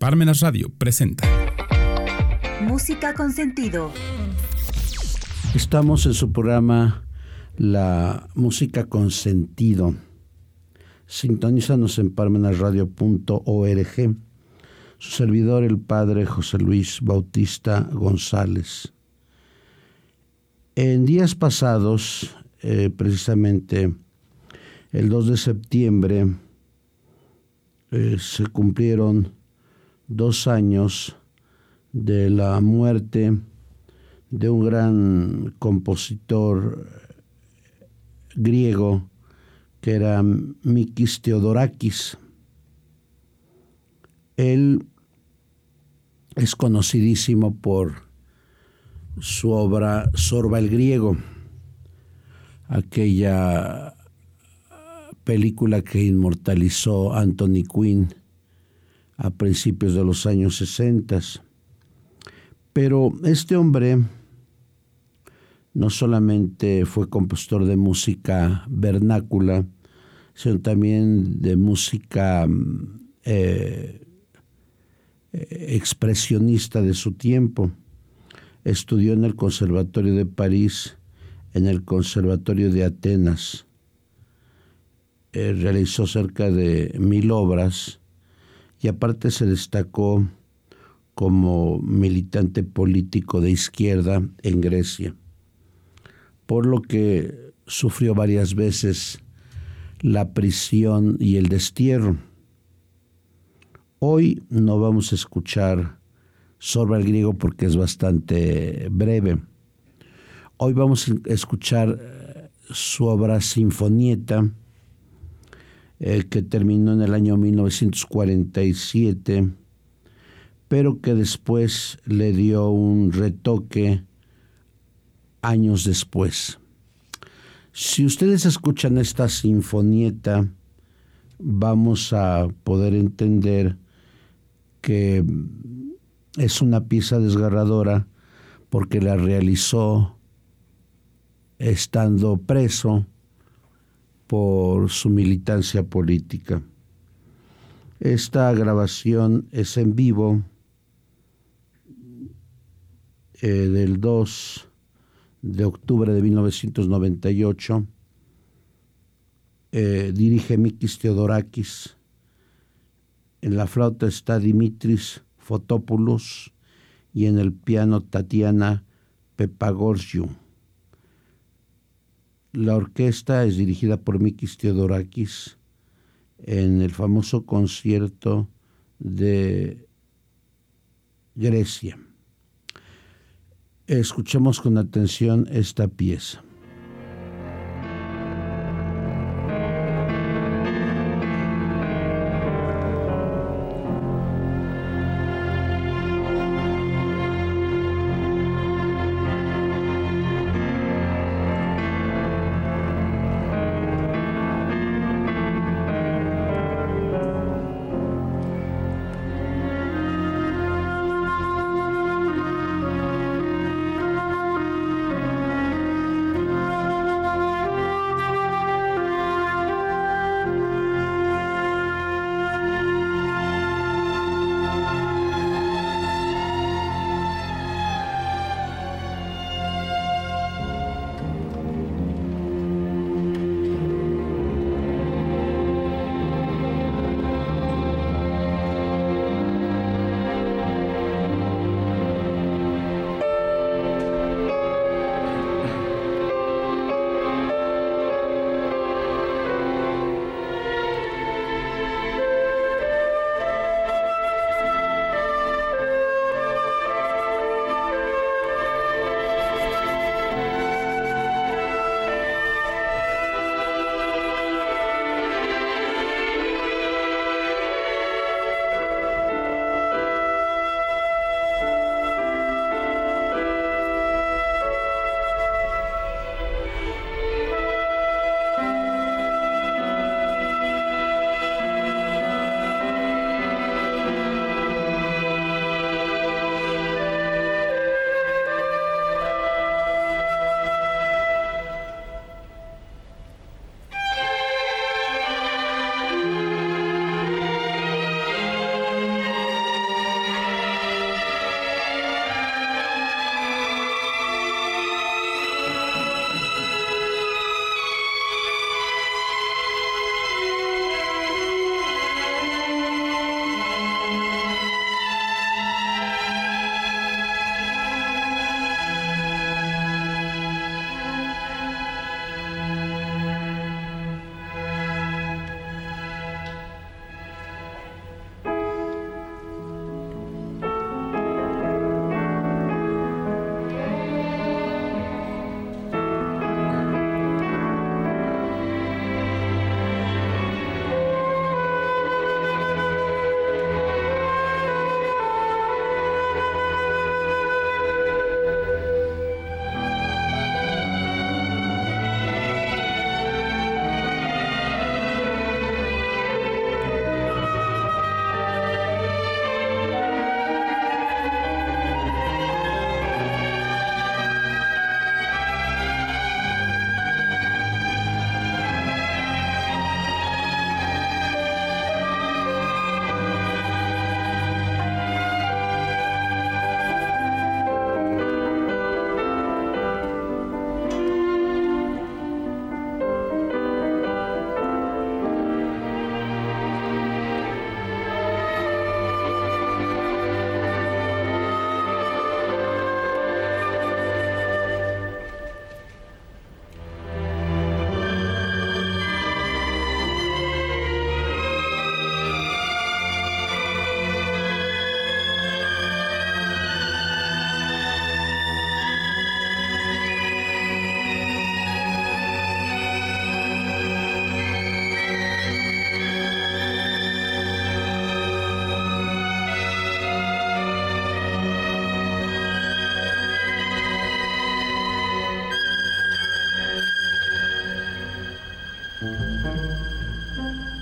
Parmenas Radio presenta Música con sentido. Estamos en su programa La Música con Sentido. Sintonízanos en parmenasradio.org. Su servidor, el padre José Luis Bautista González. En días pasados, eh, precisamente el 2 de septiembre, eh, se cumplieron dos años de la muerte de un gran compositor griego que era Mikis Theodorakis. Él es conocidísimo por su obra Sorba el griego, aquella película que inmortalizó Anthony Quinn a principios de los años 60. Pero este hombre no solamente fue compositor de música vernácula, sino también de música eh, expresionista de su tiempo. Estudió en el Conservatorio de París, en el Conservatorio de Atenas. Eh, realizó cerca de mil obras y aparte se destacó como militante político de izquierda en Grecia, por lo que sufrió varias veces la prisión y el destierro. Hoy no vamos a escuchar sobre el griego porque es bastante breve. Hoy vamos a escuchar eh, su obra Sinfonieta, eh, que terminó en el año 1947, pero que después le dio un retoque años después. Si ustedes escuchan esta sinfonieta, vamos a poder entender que es una pieza desgarradora porque la realizó estando preso por su militancia política. Esta grabación es en vivo eh, del 2 de octubre de 1998. Eh, dirige Mikis Theodorakis. En la flauta está Dimitris Fotopoulos y en el piano Tatiana Pepagorgiou. La orquesta es dirigida por Mikis Theodorakis en el famoso concierto de Grecia. Escuchemos con atención esta pieza. Música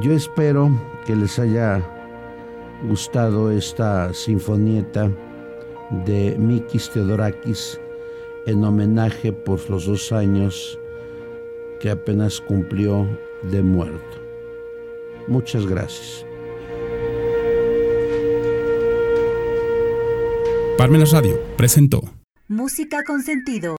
Yo espero que les haya gustado esta sinfonieta de Mikis Theodorakis en homenaje por los dos años que apenas cumplió de muerto. Muchas gracias. Parmenas Radio presentó Música con sentido.